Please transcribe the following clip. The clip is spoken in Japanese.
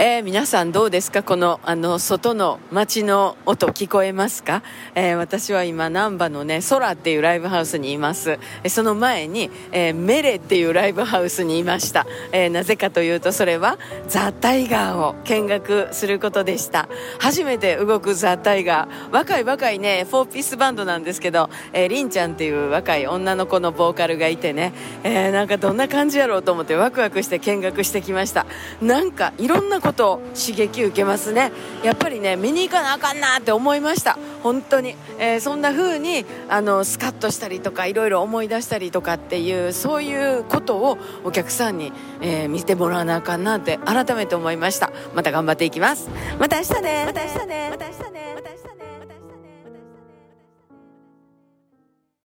えー、皆さんどうですか？この、あの、外の街の音聞こえますか、えー、私は今、難波のね、空っていうライブハウスにいます。えその前に、えー、メレっていうライブハウスにいました。えなぜかというと、それは、ザ・タイガーを見学することでした。初めて動くザ・タイガー。若い若いね、フォーピースバンドなんですけど、えー、リンちゃんっていう若い女の子のボーカルがいてね、えなんかどんな感じやろうと思ってワクワクして見学してきました。なんか、いろんなこと刺激受けますね。やっぱりね見に行かなあかんなって思いました。本当に、えー、そんな風にあのスカッとしたりとかいろいろ思い出したりとかっていうそういうことをお客さんに、えー、見てもらわなあかんなって改めて思いました。また頑張っていきます。また明日ね。また明日ね。また明日